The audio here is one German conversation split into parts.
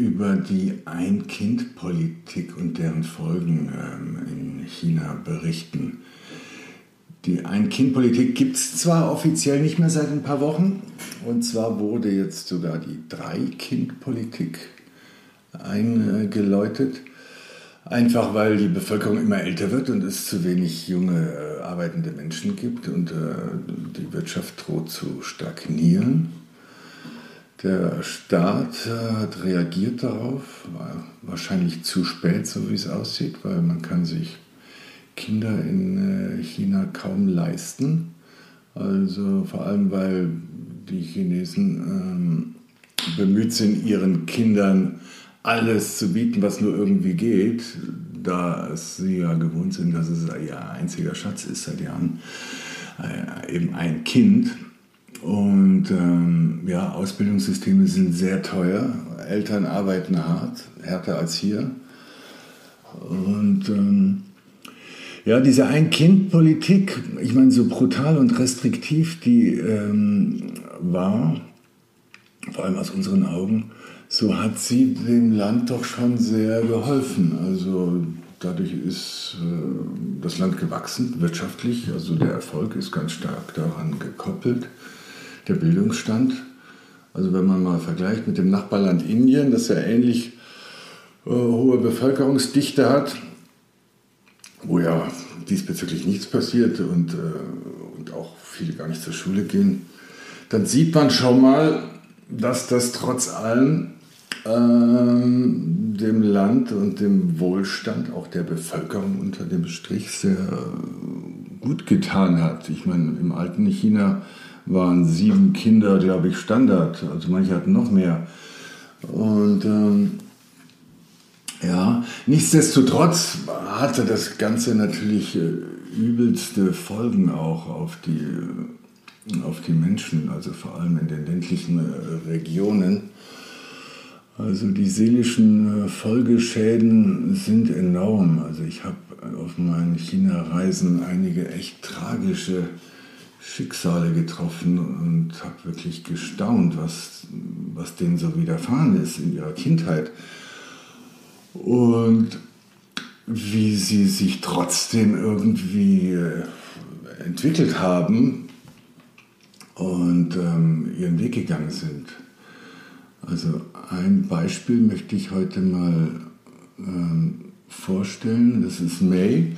über die Ein-Kind-Politik und deren Folgen ähm, in China berichten. Die Ein-Kind-Politik gibt es zwar offiziell nicht mehr seit ein paar Wochen, und zwar wurde jetzt sogar die Drei-Kind-Politik eingeläutet. Einfach weil die Bevölkerung immer älter wird und es zu wenig junge äh, arbeitende Menschen gibt und äh, die Wirtschaft droht zu stagnieren. Der Staat hat reagiert darauf, war wahrscheinlich zu spät, so wie es aussieht, weil man kann sich Kinder in äh, China kaum leisten. Also vor allem, weil die Chinesen ähm, bemüht sind, ihren Kindern alles zu bieten, was nur irgendwie geht, da sie ja gewohnt sind, dass es ihr einziger Schatz ist seit Jahren, äh, eben ein Kind. Und ähm, ja, Ausbildungssysteme sind sehr teuer. Eltern arbeiten hart, härter als hier. Und ähm, ja, diese Ein-Kind-Politik, ich meine, so brutal und restriktiv die ähm, war, vor allem aus unseren Augen, so hat sie dem Land doch schon sehr geholfen. Also dadurch ist äh, das Land gewachsen, wirtschaftlich. Also der Erfolg ist ganz stark daran gekoppelt der Bildungsstand. Also wenn man mal vergleicht mit dem Nachbarland Indien, das ja ähnlich äh, hohe Bevölkerungsdichte hat, wo ja diesbezüglich nichts passiert und, äh, und auch viele gar nicht zur Schule gehen, dann sieht man schon mal, dass das trotz allem ähm, dem Land und dem Wohlstand auch der Bevölkerung unter dem Strich sehr gut getan hat. Ich meine, im alten China waren sieben Kinder, glaube ich, Standard. Also manche hatten noch mehr. Und ähm, ja, nichtsdestotrotz hatte das Ganze natürlich äh, übelste Folgen auch auf die, äh, auf die Menschen, also vor allem in den ländlichen äh, Regionen. Also die seelischen Folgeschäden sind enorm. Also ich habe auf meinen China-Reisen einige echt tragische Schicksale getroffen und habe wirklich gestaunt, was, was denen so widerfahren ist in ihrer Kindheit. Und wie sie sich trotzdem irgendwie äh, entwickelt haben und ähm, ihren Weg gegangen sind. Also ein Beispiel möchte ich heute mal ähm, vorstellen. Das ist May,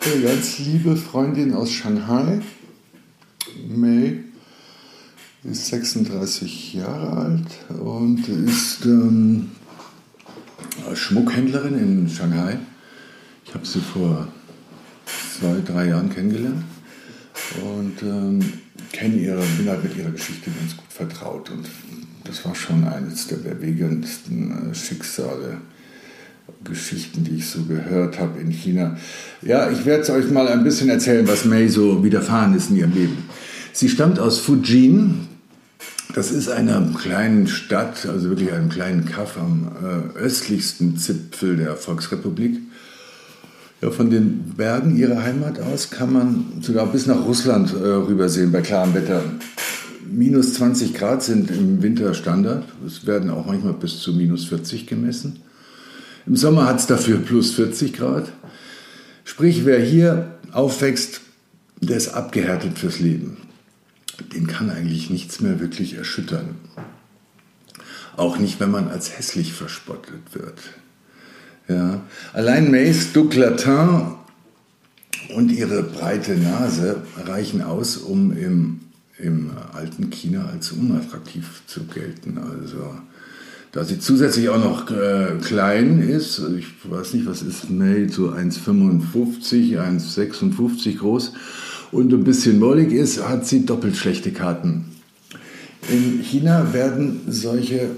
eine ganz liebe Freundin aus Shanghai. May ist 36 Jahre alt und ist ähm, Schmuckhändlerin in Shanghai. Ich habe sie vor zwei, drei Jahren kennengelernt und ähm, ihre, bin halt mit ihrer Geschichte ganz gut vertraut. Und das war schon eines der bewegendsten äh, Schicksale, Geschichten, die ich so gehört habe in China. Ja, ich werde es euch mal ein bisschen erzählen, was May so widerfahren ist in ihrem Leben. Sie stammt aus Fujin. Das ist eine kleine Stadt, also wirklich einem kleinen Kaff am äh, östlichsten Zipfel der Volksrepublik. Ja, von den Bergen ihrer Heimat aus kann man sogar bis nach Russland äh, rübersehen bei klarem Wetter. Minus 20 Grad sind im Winter Standard. Es werden auch manchmal bis zu minus 40 gemessen. Im Sommer hat es dafür plus 40 Grad. Sprich, wer hier aufwächst, der ist abgehärtet fürs Leben den kann eigentlich nichts mehr wirklich erschüttern. Auch nicht, wenn man als hässlich verspottet wird. Ja. Allein Mays Duclatin und ihre breite Nase reichen aus, um im, im alten China als unattraktiv zu gelten. Also, da sie zusätzlich auch noch äh, klein ist, ich weiß nicht, was ist May, so 1,55, 1,56 groß, und ein bisschen mollig ist, hat sie doppelt schlechte Karten. In China werden solche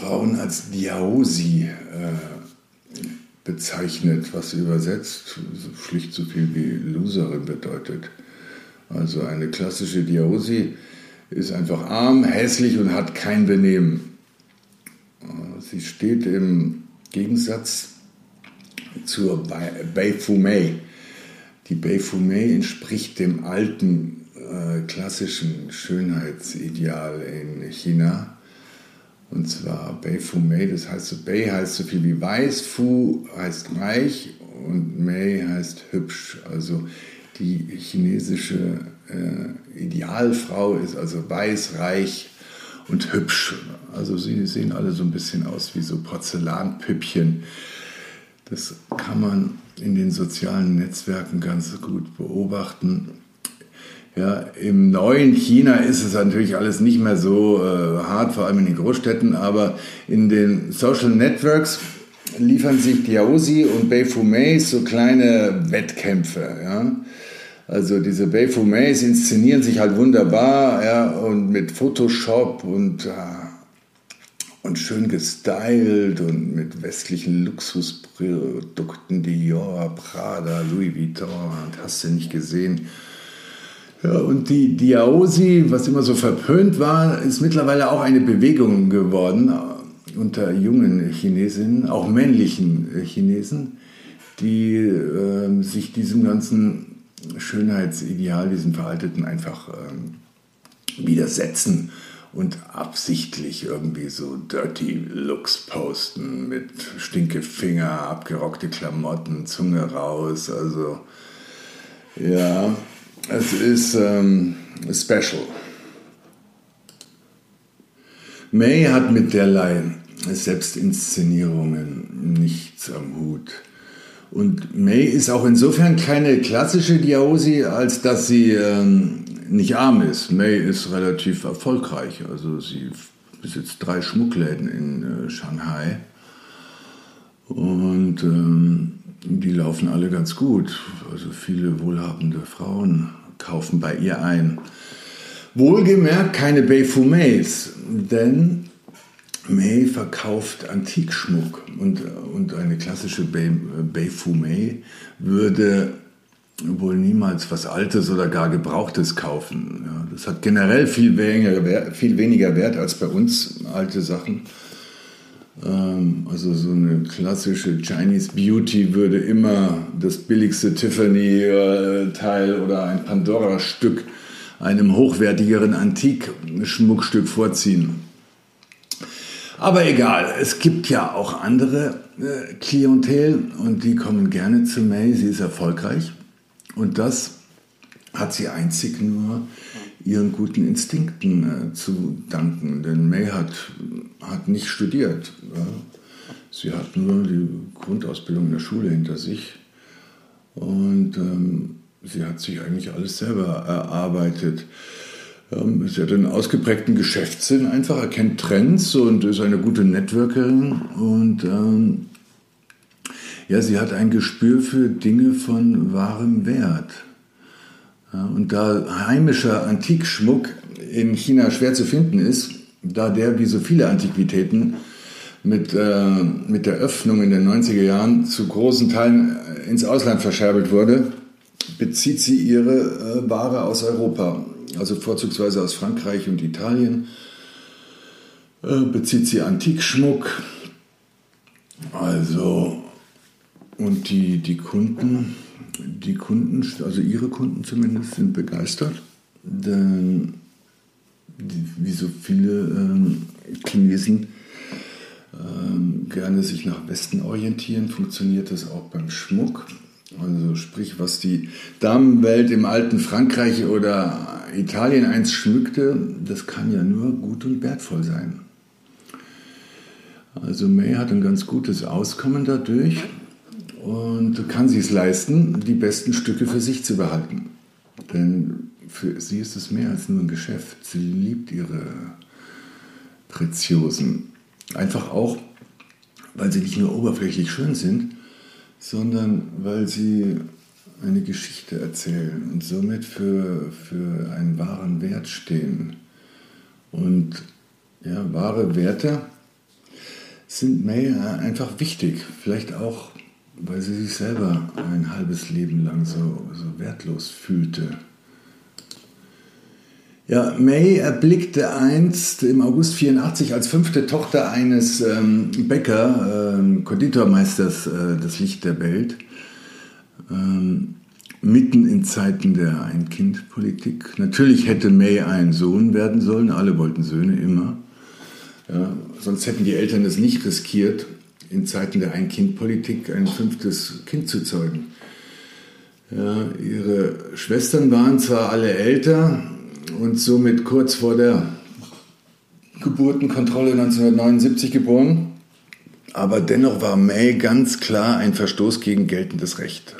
Frauen als Diaosi äh, bezeichnet, was übersetzt schlicht so viel wie Loserin bedeutet. Also eine klassische Diaosi ist einfach arm, hässlich und hat kein Benehmen. Sie steht im Gegensatz zur Beifumei. Die Beifumei entspricht dem alten äh, klassischen Schönheitsideal in China. Und zwar Beifumei, das heißt so, Bei heißt so viel wie weiß, Fu heißt reich und Mei heißt hübsch. Also die chinesische äh, Idealfrau ist also weiß, reich und hübsch. Also sie sehen alle so ein bisschen aus wie so Porzellanpüppchen. Das kann man in den sozialen Netzwerken ganz gut beobachten. Ja, Im neuen China ist es natürlich alles nicht mehr so äh, hart, vor allem in den Großstädten, aber in den Social Networks liefern sich Diaosi und Beifumei so kleine Wettkämpfe. Ja? Also diese Beifumais inszenieren sich halt wunderbar ja, und mit Photoshop und, äh, und schön gestylt und mit westlichen Luxusprodukten, Dior, Prada, Louis Vuitton, hast du nicht gesehen. Ja, und die Diaosi, was immer so verpönt war, ist mittlerweile auch eine Bewegung geworden äh, unter jungen Chinesinnen, auch männlichen äh, Chinesen, die äh, sich diesem ganzen Schönheitsideal, diesem veralteten, einfach ähm, widersetzen und absichtlich irgendwie so dirty Looks posten mit Stinkefinger, abgerockte Klamotten, Zunge raus. Also ja, es ist ähm, special. May hat mit derlei Selbstinszenierungen nichts am Hut. Und May ist auch insofern keine klassische Diaosi, als dass sie ähm, nicht arm ist. May ist relativ erfolgreich. Also sie besitzt drei Schmuckläden in äh, Shanghai. Und ähm, die laufen alle ganz gut. Also viele wohlhabende Frauen kaufen bei ihr ein. Wohlgemerkt keine Beifumets, denn May verkauft Antikschmuck und, und eine klassische Beifumei würde wohl niemals was Altes oder gar Gebrauchtes kaufen. Ja, das hat generell viel weniger, viel weniger Wert als bei uns alte Sachen. Ähm, also so eine klassische Chinese Beauty würde immer das billigste Tiffany-Teil oder ein Pandora-Stück einem hochwertigeren Antikschmuckstück vorziehen. Aber egal, es gibt ja auch andere äh, Klientel und die kommen gerne zu May. Sie ist erfolgreich und das hat sie einzig nur ihren guten Instinkten äh, zu danken. Denn May hat, hat nicht studiert. Ja. Sie hat nur die Grundausbildung in der Schule hinter sich und ähm, sie hat sich eigentlich alles selber erarbeitet. Ähm, sie hat einen ausgeprägten Geschäftssinn, einfach erkennt Trends und ist eine gute Networkerin. Und ähm, ja, sie hat ein Gespür für Dinge von wahrem Wert. Ja, und da heimischer Antikschmuck in China schwer zu finden ist, da der wie so viele Antiquitäten mit, äh, mit der Öffnung in den 90er Jahren zu großen Teilen ins Ausland verscherbelt wurde, bezieht sie ihre äh, Ware aus Europa also vorzugsweise aus Frankreich und Italien, äh, bezieht sie Antikschmuck. Also, und die, die Kunden, die Kunden, also ihre Kunden zumindest, sind begeistert, denn wie so viele ähm, Chinesen ähm, gerne sich nach Westen orientieren, funktioniert das auch beim Schmuck. Also sprich, was die Damenwelt im alten Frankreich oder Italien eins schmückte, das kann ja nur gut und wertvoll sein. Also May hat ein ganz gutes Auskommen dadurch und kann sich es leisten, die besten Stücke für sich zu behalten. Denn für sie ist es mehr als nur ein Geschäft. Sie liebt ihre Preziosen. Einfach auch, weil sie nicht nur oberflächlich schön sind, sondern weil sie eine Geschichte erzählen und somit für, für einen wahren Wert stehen. Und ja, wahre Werte sind May einfach wichtig. Vielleicht auch, weil sie sich selber ein halbes Leben lang so, so wertlos fühlte. Ja, May erblickte einst im August 84 als fünfte Tochter eines ähm, Bäcker, äh, Konditormeisters, äh, das Licht der Welt. Ähm, mitten in Zeiten der Ein-Kind-Politik. Natürlich hätte May ein Sohn werden sollen, alle wollten Söhne immer. Ja, sonst hätten die Eltern es nicht riskiert, in Zeiten der Ein-Kind-Politik ein fünftes Kind zu zeugen. Ja, ihre Schwestern waren zwar alle älter und somit kurz vor der Geburtenkontrolle 1979 geboren, aber dennoch war May ganz klar ein Verstoß gegen geltendes Recht.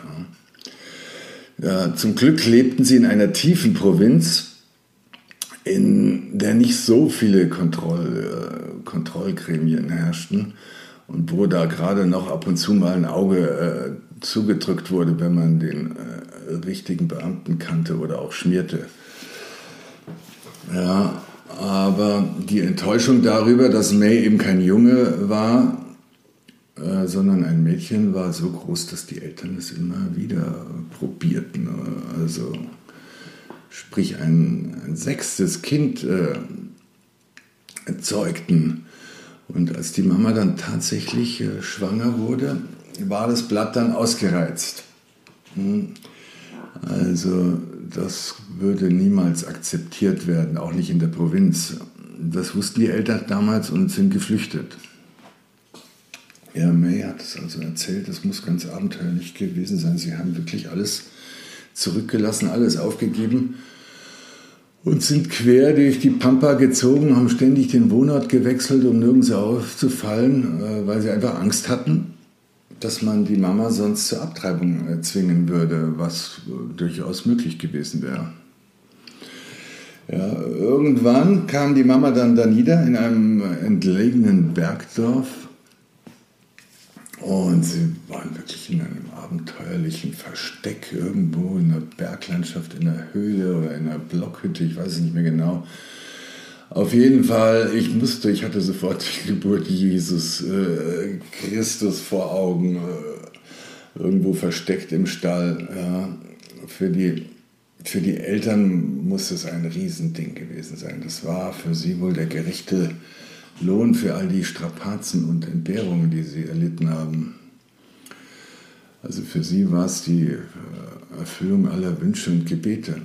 Ja, zum Glück lebten sie in einer tiefen Provinz, in der nicht so viele Kontroll, äh, Kontrollgremien herrschten und wo da gerade noch ab und zu mal ein Auge äh, zugedrückt wurde, wenn man den äh, richtigen Beamten kannte oder auch schmierte. Ja, aber die Enttäuschung darüber, dass May eben kein Junge war, äh, sondern ein Mädchen war so groß, dass die Eltern es immer wieder probierten. Also sprich ein, ein sechstes Kind äh, erzeugten. Und als die Mama dann tatsächlich äh, schwanger wurde, war das Blatt dann ausgereizt. Hm. Also das würde niemals akzeptiert werden, auch nicht in der Provinz. Das wussten die Eltern damals und sind geflüchtet. Ja, May hat es also erzählt, das muss ganz abenteuerlich gewesen sein. Sie haben wirklich alles zurückgelassen, alles aufgegeben und sind quer durch die Pampa gezogen, haben ständig den Wohnort gewechselt, um nirgends aufzufallen, äh, weil sie einfach Angst hatten, dass man die Mama sonst zur Abtreibung äh, zwingen würde, was durchaus möglich gewesen wäre. Ja, irgendwann kam die Mama dann da nieder in einem entlegenen Bergdorf und sie waren wirklich in einem abenteuerlichen Versteck irgendwo in der Berglandschaft, in der Höhle oder in einer Blockhütte, ich weiß es nicht mehr genau. Auf jeden Fall, ich musste, ich hatte sofort die Geburt Jesus äh, Christus vor Augen, äh, irgendwo versteckt im Stall. Ja. Für, die, für die Eltern muss es ein Riesending gewesen sein. Das war für sie wohl der gerechte Lohn für all die Strapazen und Entbehrungen, die sie erlitten haben. Also für sie war es die äh, Erfüllung aller Wünsche und Gebete.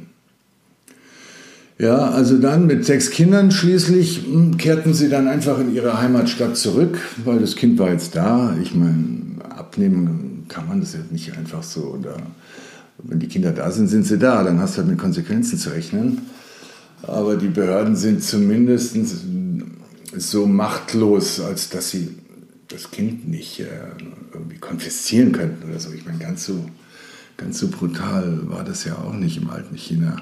Ja, also dann mit sechs Kindern schließlich hm, kehrten sie dann einfach in ihre Heimatstadt zurück, weil das Kind war jetzt da. Ich meine, abnehmen kann man das jetzt nicht einfach so. Oder wenn die Kinder da sind, sind sie da. Dann hast du halt mit Konsequenzen zu rechnen. Aber die Behörden sind zumindest so machtlos, als dass sie das Kind nicht äh, irgendwie konfiszieren könnten oder so. Ich meine, ganz so, ganz so brutal war das ja auch nicht im alten China.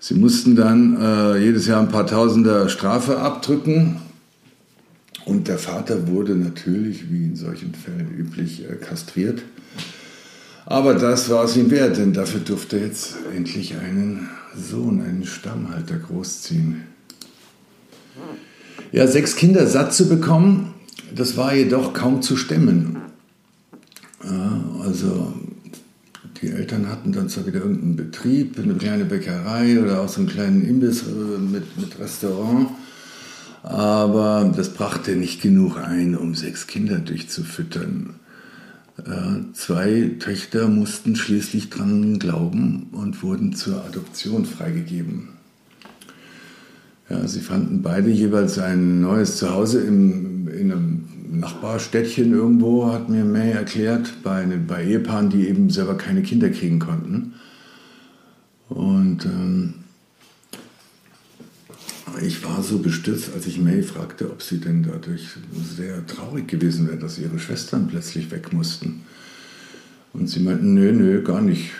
Sie mussten dann äh, jedes Jahr ein paar Tausender Strafe abdrücken. Und der Vater wurde natürlich, wie in solchen Fällen üblich, äh, kastriert. Aber das war es ihm wert, denn dafür durfte er jetzt endlich einen Sohn, einen Stammhalter großziehen. Ja, sechs Kinder satt zu bekommen, das war jedoch kaum zu stemmen. Also die Eltern hatten dann zwar wieder irgendeinen Betrieb, eine kleine Bäckerei oder auch so einen kleinen Imbiss äh, mit, mit Restaurant, aber das brachte nicht genug ein, um sechs Kinder durchzufüttern. Äh, zwei Töchter mussten schließlich dran glauben und wurden zur Adoption freigegeben. Ja, sie fanden beide jeweils ein neues Zuhause im, in einem Nachbarstädtchen irgendwo, hat mir May erklärt, bei, bei Ehepaaren, die eben selber keine Kinder kriegen konnten. Und ähm, ich war so bestürzt, als ich May fragte, ob sie denn dadurch sehr traurig gewesen wäre, dass ihre Schwestern plötzlich weg mussten. Und sie meinten, nö, nö, gar nicht.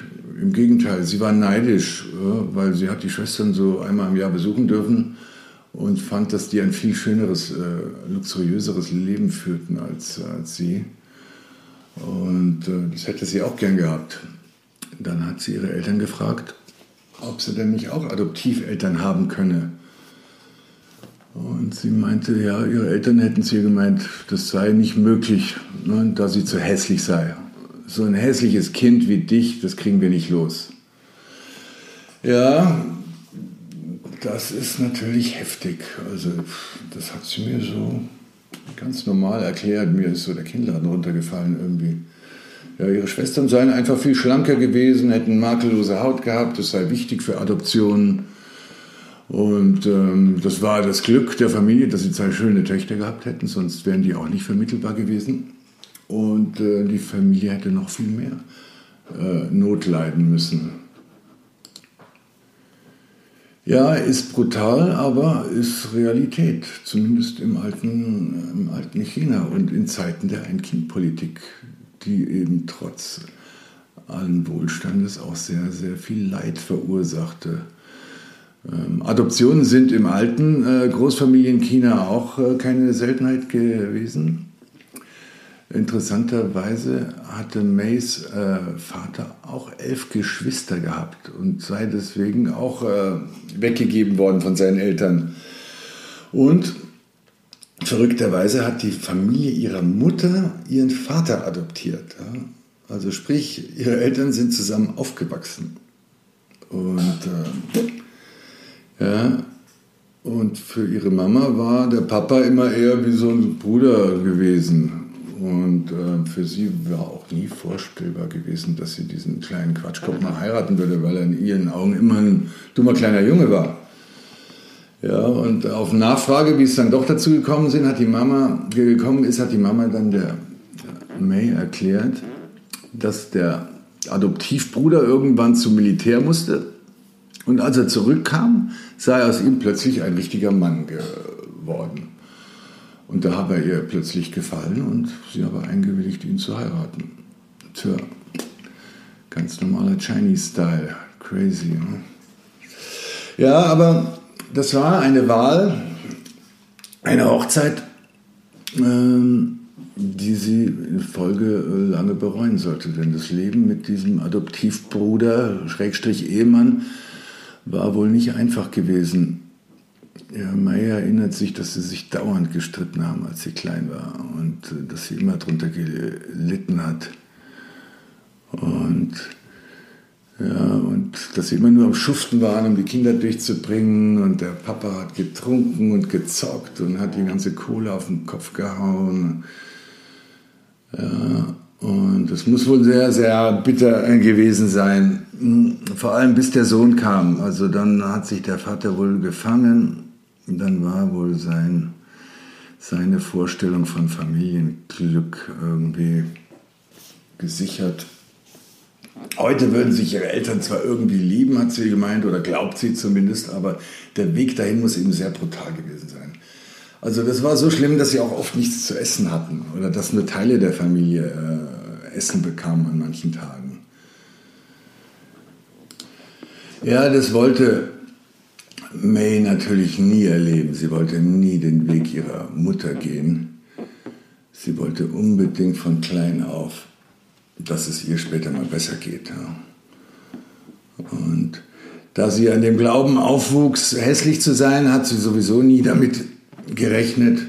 Im Gegenteil, sie war neidisch, weil sie hat die Schwestern so einmal im Jahr besuchen dürfen und fand, dass die ein viel schöneres, äh, luxuriöseres Leben führten als, als sie. Und äh, das hätte sie auch gern gehabt. Dann hat sie ihre Eltern gefragt, ob sie denn nicht auch Adoptiveltern haben könne. Und sie meinte, ja, ihre Eltern hätten zu ihr gemeint, das sei nicht möglich, ne, da sie zu hässlich sei. So ein hässliches Kind wie dich, das kriegen wir nicht los. Ja, das ist natürlich heftig. Also, das hat sie mir so ganz normal erklärt. Mir ist so der Kinnladen runtergefallen irgendwie. Ja, ihre Schwestern seien einfach viel schlanker gewesen, hätten makellose Haut gehabt, das sei wichtig für Adoptionen. Und ähm, das war das Glück der Familie, dass sie zwei schöne Töchter gehabt hätten, sonst wären die auch nicht vermittelbar gewesen. Und äh, die Familie hätte noch viel mehr äh, Not leiden müssen. Ja, ist brutal, aber ist Realität, zumindest im alten, im alten China und in Zeiten der Ein-Kind-Politik, die eben trotz allen Wohlstandes auch sehr, sehr viel Leid verursachte. Ähm, Adoptionen sind im alten äh, Großfamilien China auch äh, keine Seltenheit gewesen. Interessanterweise hatte Mays äh, Vater auch elf Geschwister gehabt und sei deswegen auch äh, weggegeben worden von seinen Eltern. Und verrückterweise hat die Familie ihrer Mutter ihren Vater adoptiert. Ja? Also sprich, ihre Eltern sind zusammen aufgewachsen. Und, äh, ja, und für ihre Mama war der Papa immer eher wie so ein Bruder gewesen. Und äh, für sie war auch nie vorstellbar gewesen, dass sie diesen kleinen Quatschkopf mal heiraten würde, weil er in ihren Augen immer ein dummer kleiner Junge war. Ja, und auf Nachfrage, wie es dann doch dazu gekommen sind, hat die Mama, gekommen ist, hat die Mama dann der May erklärt, dass der Adoptivbruder irgendwann zum Militär musste. Und als er zurückkam, sei aus ihm plötzlich ein richtiger Mann geworden. Und da habe er ihr plötzlich gefallen und sie habe eingewilligt, ihn zu heiraten. Tja, ganz normaler Chinese-Style. Crazy. Ne? Ja, aber das war eine Wahl, eine Hochzeit, ähm, die sie in Folge äh, lange bereuen sollte. Denn das Leben mit diesem Adoptivbruder, Schrägstrich Ehemann, war wohl nicht einfach gewesen. Ja, Mai erinnert sich, dass sie sich dauernd gestritten haben, als sie klein war und äh, dass sie immer darunter gelitten hat. Und ja, und dass sie immer nur am Schuften waren, um die Kinder durchzubringen. Und der Papa hat getrunken und gezockt und hat die ganze Kohle auf den Kopf gehauen. Ja, und es muss wohl sehr, sehr bitter gewesen sein. Hm, vor allem bis der Sohn kam. Also dann hat sich der Vater wohl gefangen dann war wohl sein, seine Vorstellung von Familienglück irgendwie gesichert. Heute würden sich ihre Eltern zwar irgendwie lieben, hat sie gemeint, oder glaubt sie zumindest, aber der Weg dahin muss eben sehr brutal gewesen sein. Also das war so schlimm, dass sie auch oft nichts zu essen hatten oder dass nur Teile der Familie äh, Essen bekamen an manchen Tagen. Ja, das wollte May natürlich nie erleben. Sie wollte nie den Weg ihrer Mutter gehen. Sie wollte unbedingt von klein auf, dass es ihr später mal besser geht. Und da sie an dem Glauben aufwuchs, hässlich zu sein, hat sie sowieso nie damit gerechnet,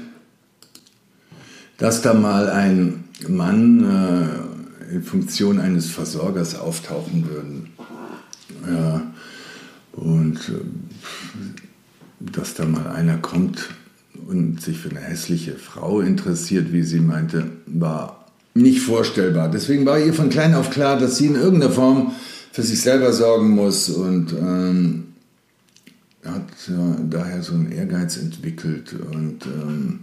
dass da mal ein Mann äh, in Funktion eines Versorgers auftauchen würde. Ja, und äh, dass da mal einer kommt und sich für eine hässliche Frau interessiert, wie sie meinte, war nicht vorstellbar. Deswegen war ihr von klein auf klar, dass sie in irgendeiner Form für sich selber sorgen muss und ähm, hat ja, daher so einen Ehrgeiz entwickelt und ähm,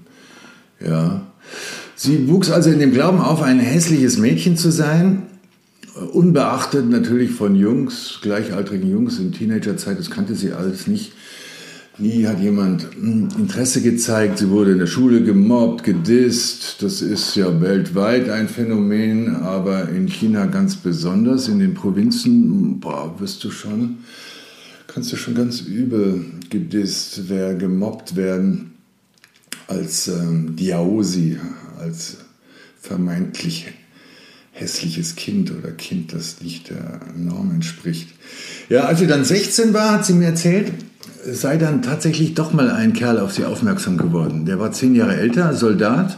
ja. Sie wuchs also in dem Glauben auf, ein hässliches Mädchen zu sein, unbeachtet natürlich von Jungs, gleichaltrigen Jungs in Teenagerzeit, das kannte sie alles nicht. Nie hat jemand hm, Interesse gezeigt. Sie wurde in der Schule gemobbt, gedisst. Das ist ja weltweit ein Phänomen, aber in China ganz besonders. In den Provinzen, boah, wirst du schon, kannst du schon ganz übel gedisst, wer gemobbt werden als ähm, Diaosi, als vermeintlich hässliches Kind oder Kind, das nicht der Norm entspricht. Ja, als sie dann 16 war, hat sie mir erzählt, sei dann tatsächlich doch mal ein Kerl auf sie aufmerksam geworden. Der war zehn Jahre älter, Soldat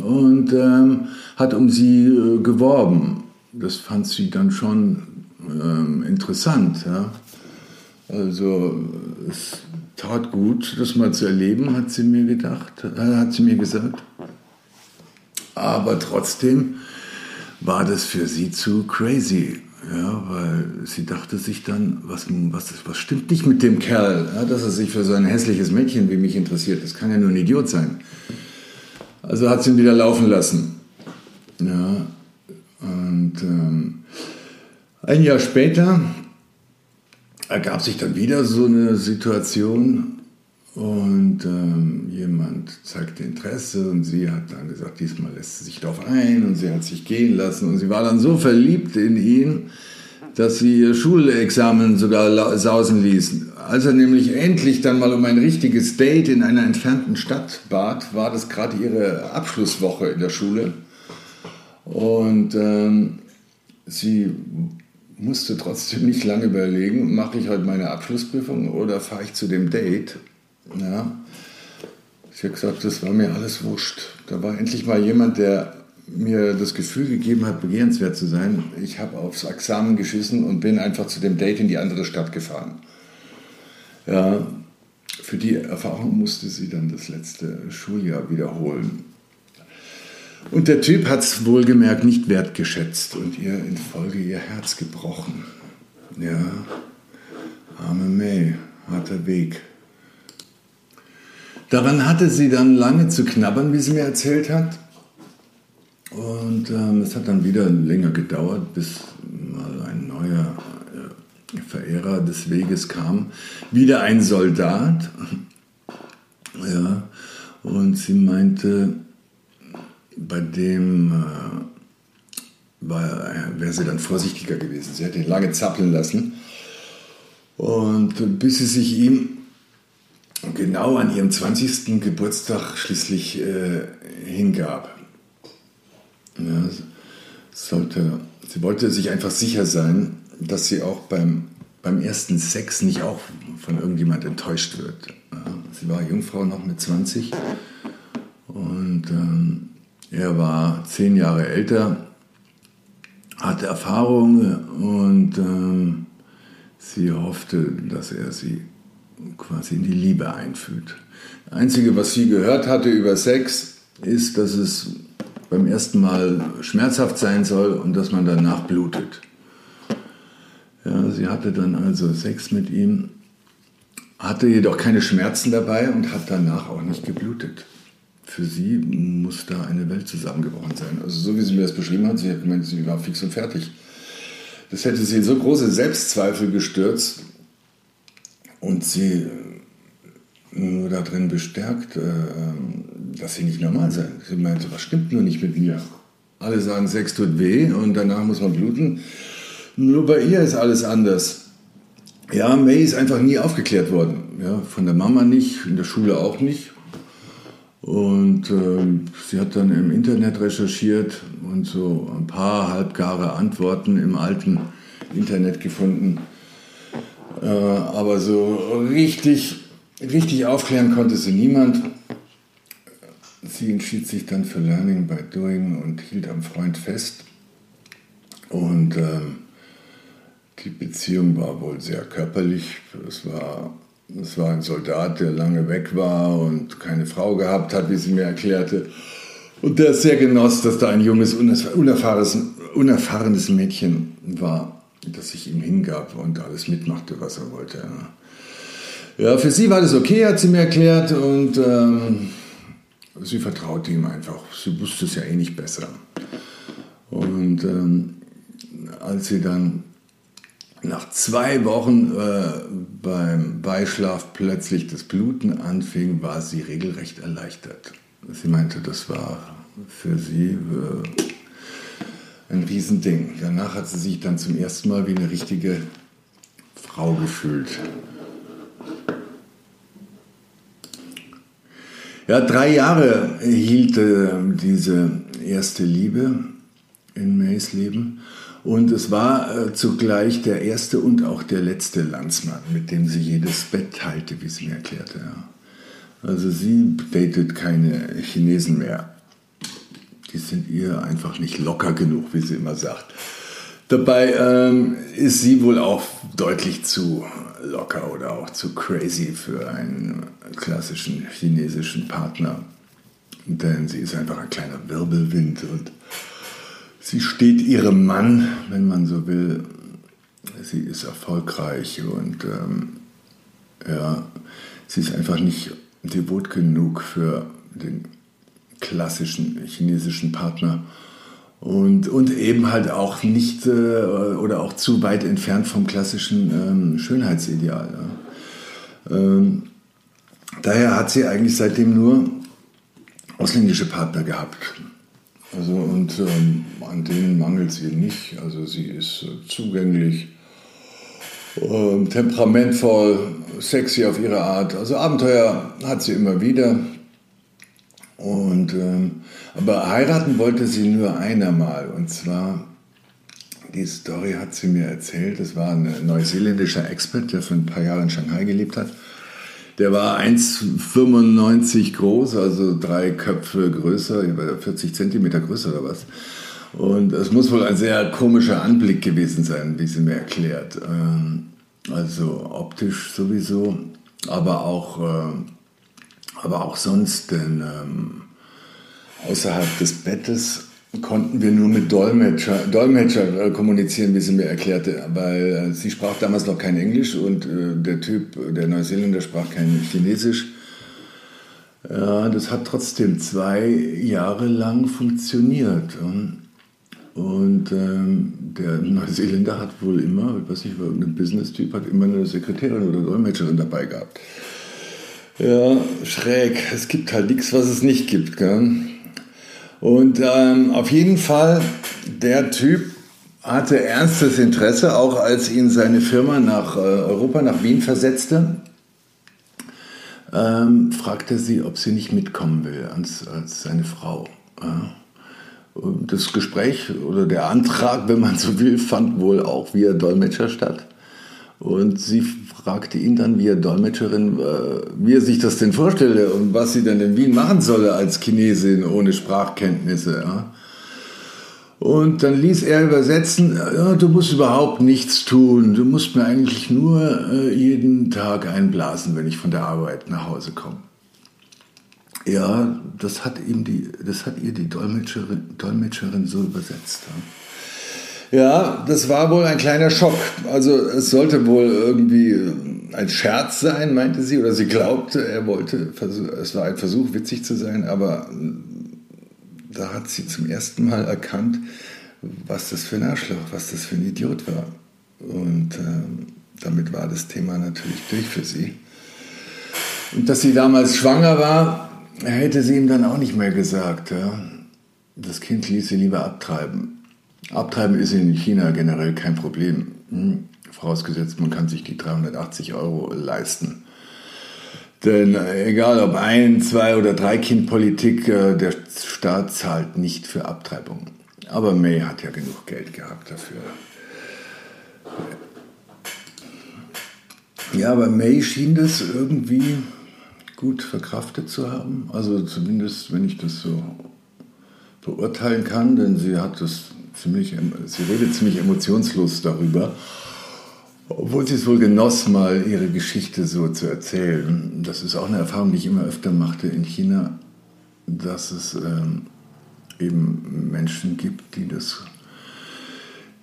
und ähm, hat um sie äh, geworben. Das fand sie dann schon ähm, interessant. Ja? Also es tat gut, das mal zu erleben, hat sie mir gedacht, äh, hat sie mir gesagt. Aber trotzdem war das für sie zu crazy. Ja, weil sie dachte sich dann, was, was, was stimmt nicht mit dem Kerl, ja, dass er sich für so ein hässliches Mädchen wie mich interessiert. Das kann ja nur ein Idiot sein. Also hat sie ihn wieder laufen lassen. Ja, und ähm, ein Jahr später ergab sich dann wieder so eine Situation, und ähm, jemand zeigte Interesse und sie hat dann gesagt, diesmal lässt sie sich darauf ein und sie hat sich gehen lassen und sie war dann so verliebt in ihn, dass sie ihr Schulexamen sogar sausen ließ. Als er nämlich endlich dann mal um ein richtiges Date in einer entfernten Stadt bat, war das gerade ihre Abschlusswoche in der Schule. Und ähm, sie musste trotzdem nicht lange überlegen, mache ich heute meine Abschlussprüfung oder fahre ich zu dem Date? Ja. Ich habe gesagt, das war mir alles wurscht. Da war endlich mal jemand, der mir das Gefühl gegeben hat, begehrenswert zu sein. Ich habe aufs Examen geschissen und bin einfach zu dem Date in die andere Stadt gefahren. Ja, für die Erfahrung musste sie dann das letzte Schuljahr wiederholen. Und der Typ hat es wohlgemerkt nicht wertgeschätzt und ihr in Folge ihr Herz gebrochen. Ja, arme May, harter Weg. Daran hatte sie dann lange zu knabbern, wie sie mir erzählt hat. Und ähm, es hat dann wieder länger gedauert, bis mal ein neuer äh, Verehrer des Weges kam. Wieder ein Soldat. Ja, und sie meinte, bei dem äh, wäre sie dann vorsichtiger gewesen. Sie hätte ihn lange zappeln lassen. Und bis sie sich ihm genau an ihrem 20. Geburtstag schließlich äh, hingab. Ja, sollte, sie wollte sich einfach sicher sein, dass sie auch beim, beim ersten Sex nicht auch von irgendjemand enttäuscht wird. Ja, sie war Jungfrau noch mit 20 und ähm, er war zehn Jahre älter, hatte Erfahrung und ähm, sie hoffte, dass er sie quasi in die Liebe einfühlt. Das Einzige, was sie gehört hatte über Sex, ist, dass es beim ersten Mal schmerzhaft sein soll und dass man danach blutet. Ja, sie hatte dann also Sex mit ihm, hatte jedoch keine Schmerzen dabei und hat danach auch nicht geblutet. Für sie muss da eine Welt zusammengebrochen sein. Also so wie sie mir das beschrieben hat, sie hat sie war fix und fertig. Das hätte sie in so große Selbstzweifel gestürzt, und sie nur darin bestärkt, äh, dass sie nicht normal sein. Sie meinte, was stimmt nur nicht mit mir? Alle sagen, Sex tut weh und danach muss man bluten. Nur bei ihr ist alles anders. Ja, May ist einfach nie aufgeklärt worden. Ja, von der Mama nicht, in der Schule auch nicht. Und äh, sie hat dann im Internet recherchiert und so ein paar halbgare Antworten im alten Internet gefunden. Äh, aber so richtig, richtig aufklären konnte sie niemand. Sie entschied sich dann für Learning by Doing und hielt am Freund fest. Und ähm, die Beziehung war wohl sehr körperlich. Es war, es war ein Soldat, der lange weg war und keine Frau gehabt hat, wie sie mir erklärte. Und der sehr genoss, dass da ein junges, unerfahrenes, unerfahrenes Mädchen war dass ich ihm hingab und alles mitmachte, was er wollte. Ja, für sie war das okay, hat sie mir erklärt und ähm, sie vertraute ihm einfach. Sie wusste es ja eh nicht besser. Und ähm, als sie dann nach zwei Wochen äh, beim Beischlaf plötzlich das Bluten anfing, war sie regelrecht erleichtert. Sie meinte, das war für sie äh, ein Riesending. Danach hat sie sich dann zum ersten Mal wie eine richtige Frau gefühlt. Ja, drei Jahre hielt äh, diese erste Liebe in Mays Leben Und es war äh, zugleich der erste und auch der letzte Landsmann, mit dem sie jedes Bett teilte, wie sie mir erklärte. Ja. Also sie datet keine Chinesen mehr. Die sind ihr einfach nicht locker genug, wie sie immer sagt. Dabei ähm, ist sie wohl auch deutlich zu locker oder auch zu crazy für einen klassischen chinesischen Partner. Denn sie ist einfach ein kleiner Wirbelwind und sie steht ihrem Mann, wenn man so will. Sie ist erfolgreich und ähm, ja, sie ist einfach nicht devot genug für den klassischen chinesischen Partner und, und eben halt auch nicht äh, oder auch zu weit entfernt vom klassischen ähm, Schönheitsideal. Ja. Ähm, daher hat sie eigentlich seitdem nur ausländische Partner gehabt. Also, und ähm, an denen mangelt sie nicht. Also sie ist äh, zugänglich, äh, temperamentvoll, sexy auf ihre Art. Also Abenteuer hat sie immer wieder. Und, ähm, aber heiraten wollte sie nur einmal. Und zwar, die Story hat sie mir erzählt, das war ein neuseeländischer Expert, der für ein paar Jahre in Shanghai gelebt hat. Der war 1,95 groß, also drei Köpfe größer, 40 Zentimeter größer oder was. Und es muss wohl ein sehr komischer Anblick gewesen sein, wie sie mir erklärt. Ähm, also optisch sowieso, aber auch, äh, aber auch sonst, denn ähm, außerhalb des Bettes konnten wir nur mit Dolmetscher, Dolmetscher äh, kommunizieren, wie sie mir erklärte, weil äh, sie sprach damals noch kein Englisch und äh, der Typ, der Neuseeländer, sprach kein Chinesisch. Das hat trotzdem zwei Jahre lang funktioniert. Und ähm, der Neuseeländer hat wohl immer, ich weiß nicht, irgendein Business-Typ hat immer eine Sekretärin oder Dolmetscherin dabei gehabt. Ja, schräg. Es gibt halt nichts, was es nicht gibt. Gell? Und ähm, auf jeden Fall, der Typ hatte ernstes Interesse, auch als ihn seine Firma nach äh, Europa, nach Wien versetzte. Ähm, fragte sie, ob sie nicht mitkommen will als, als seine Frau. Ja. Das Gespräch oder der Antrag, wenn man so will, fand wohl auch via Dolmetscher statt. Und sie fragte ihn dann via Dolmetscherin, äh, wie er sich das denn vorstelle und was sie denn in Wien machen solle als Chinesin ohne Sprachkenntnisse. Und dann ließ er übersetzen, ja, du musst überhaupt nichts tun, du musst mir eigentlich nur äh, jeden Tag einblasen, wenn ich von der Arbeit nach Hause komme. Ja, das hat, ihm die, das hat ihr die Dolmetscherin, Dolmetscherin so übersetzt. Ja. Das war wohl ein kleiner Schock. Also es sollte wohl irgendwie ein Scherz sein, meinte sie, oder sie glaubte, er wollte, es war ein Versuch, witzig zu sein, aber da hat sie zum ersten Mal erkannt, was das für ein Arschloch, was das für ein Idiot war. Und äh, damit war das Thema natürlich durch für sie. Und dass sie damals schwanger war, hätte sie ihm dann auch nicht mehr gesagt. Ja. Das Kind ließ sie lieber abtreiben. Abtreiben ist in China generell kein Problem. Hm? Vorausgesetzt, man kann sich die 380 Euro leisten. Denn egal ob ein, zwei oder drei Kind Politik, äh, der Staat zahlt nicht für Abtreibung. Aber May hat ja genug Geld gehabt dafür. Ja, aber May schien das irgendwie gut verkraftet zu haben. Also zumindest, wenn ich das so beurteilen kann, denn sie hat das ziemlich, sie redet ziemlich emotionslos darüber, obwohl sie es wohl genoss, mal ihre Geschichte so zu erzählen. Das ist auch eine Erfahrung, die ich immer öfter machte in China, dass es ähm, eben Menschen gibt, die das,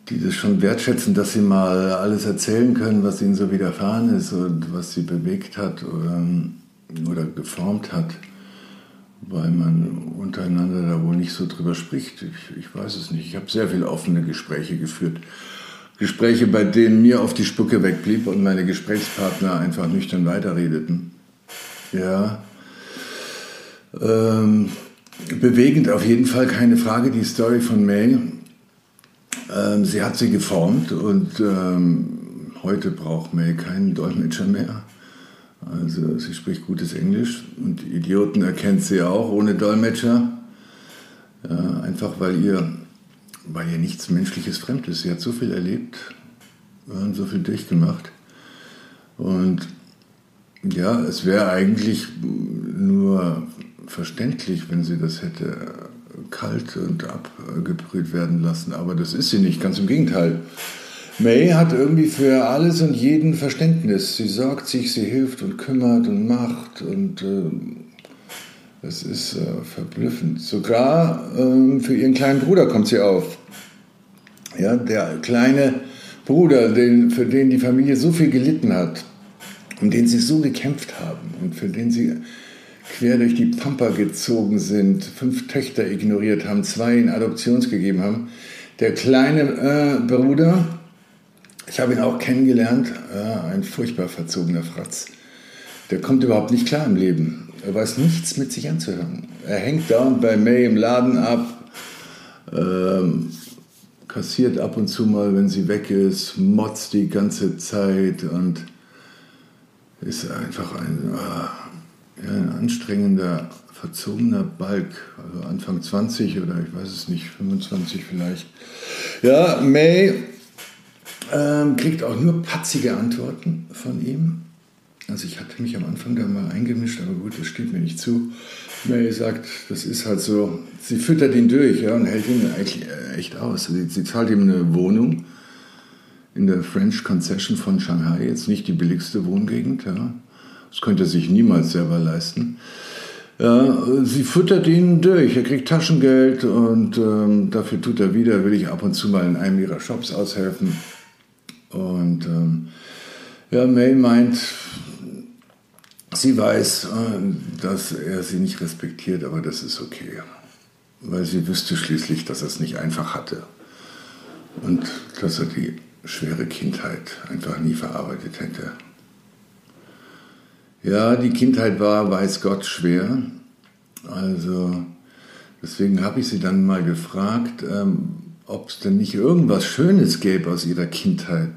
die das schon wertschätzen, dass sie mal alles erzählen können, was ihnen so widerfahren ist und was sie bewegt hat oder, oder geformt hat weil man untereinander da wohl nicht so drüber spricht. Ich, ich weiß es nicht. Ich habe sehr viele offene Gespräche geführt. Gespräche, bei denen mir auf die Spucke wegblieb und meine Gesprächspartner einfach nüchtern weiterredeten. Ja. Ähm, bewegend auf jeden Fall, keine Frage, die Story von May. Ähm, sie hat sie geformt und ähm, heute braucht May keinen Dolmetscher mehr. Also sie spricht gutes Englisch und Idioten erkennt sie auch ohne Dolmetscher. Ja, einfach weil ihr weil ihr nichts Menschliches fremd ist. Sie hat so viel erlebt und so viel durchgemacht. Und ja, es wäre eigentlich nur verständlich, wenn sie das hätte kalt und abgebrüht werden lassen. Aber das ist sie nicht, ganz im Gegenteil. May hat irgendwie für alles und jeden Verständnis. Sie sorgt sich, sie hilft und kümmert und macht und äh, ist äh, verblüffend. Sogar äh, für ihren kleinen Bruder kommt sie auf. Ja, der kleine Bruder, den, für den die Familie so viel gelitten hat, um den sie so gekämpft haben und für den sie quer durch die Pampa gezogen sind, fünf Töchter ignoriert haben, zwei in Adoptions gegeben haben. Der kleine äh, Bruder, ich habe ihn auch kennengelernt, äh, ein furchtbar verzogener Fratz. Der kommt überhaupt nicht klar im Leben. Er weiß nichts mit sich anzuhören. Er hängt da und bei May im Laden ab, ähm, kassiert ab und zu mal, wenn sie weg ist, motzt die ganze Zeit und ist einfach ein, äh, ja, ein anstrengender, verzogener Balk. Also Anfang 20 oder ich weiß es nicht, 25 vielleicht. Ja, May ähm, kriegt auch nur patzige Antworten von ihm. Also ich hatte mich am Anfang da mal eingemischt, aber gut, das steht mir nicht zu. Mary sagt, das ist halt so, sie füttert ihn durch ja, und hält ihn eigentlich äh, echt aus. Sie, sie zahlt ihm eine Wohnung in der French Concession von Shanghai, jetzt nicht die billigste Wohngegend. Ja. Das könnte er sich niemals selber leisten. Ja, sie füttert ihn durch. Er kriegt Taschengeld und ähm, dafür tut er wieder, will ich ab und zu mal in einem ihrer Shops aushelfen. Und ähm, ja, May meint, sie weiß, äh, dass er sie nicht respektiert, aber das ist okay. Weil sie wüsste schließlich, dass er es nicht einfach hatte. Und dass er die schwere Kindheit einfach nie verarbeitet hätte. Ja, die Kindheit war, weiß Gott, schwer. Also deswegen habe ich sie dann mal gefragt, ähm, ob es denn nicht irgendwas Schönes gäbe aus ihrer Kindheit,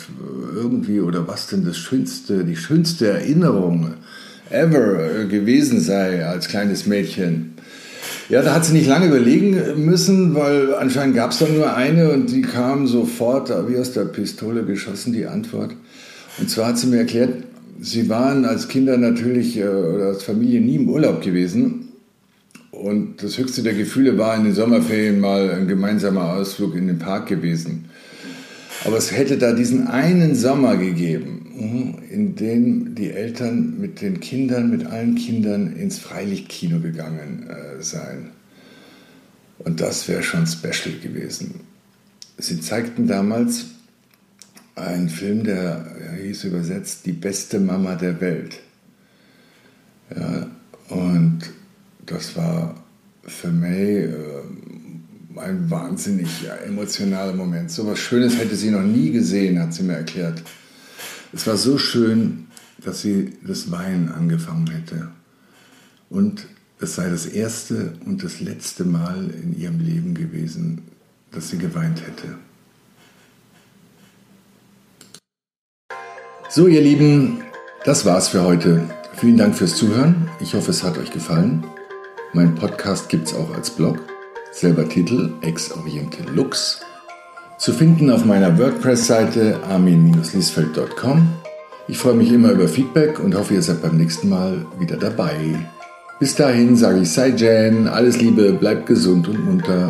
irgendwie oder was denn das schönste, die schönste Erinnerung ever gewesen sei als kleines Mädchen. Ja, da hat sie nicht lange überlegen müssen, weil anscheinend gab es da nur eine und die kam sofort wie aus der Pistole geschossen, die Antwort. Und zwar hat sie mir erklärt, sie waren als Kinder natürlich äh, oder als Familie nie im Urlaub gewesen und das höchste der Gefühle war in den Sommerferien mal ein gemeinsamer Ausflug in den Park gewesen. Aber es hätte da diesen einen Sommer gegeben, mhm, in dem die Eltern mit den Kindern, mit allen Kindern ins Freilichtkino gegangen äh, seien. Und das wäre schon special gewesen. Sie zeigten damals einen Film, der hieß übersetzt Die beste Mama der Welt. Ja, und das war für May äh, ein wahnsinnig ja, emotionaler Moment. So was Schönes hätte sie noch nie gesehen, hat sie mir erklärt. Es war so schön, dass sie das Weinen angefangen hätte. Und es sei das erste und das letzte Mal in ihrem Leben gewesen, dass sie geweint hätte. So, ihr Lieben, das war's für heute. Vielen Dank fürs Zuhören. Ich hoffe, es hat euch gefallen. Mein Podcast gibt es auch als Blog, selber Titel Ex Oriente Lux, zu finden auf meiner WordPress-Seite armin-liesfeld.com. Ich freue mich immer über Feedback und hoffe, ihr seid beim nächsten Mal wieder dabei. Bis dahin sage ich Sei Jan, alles Liebe, bleibt gesund und munter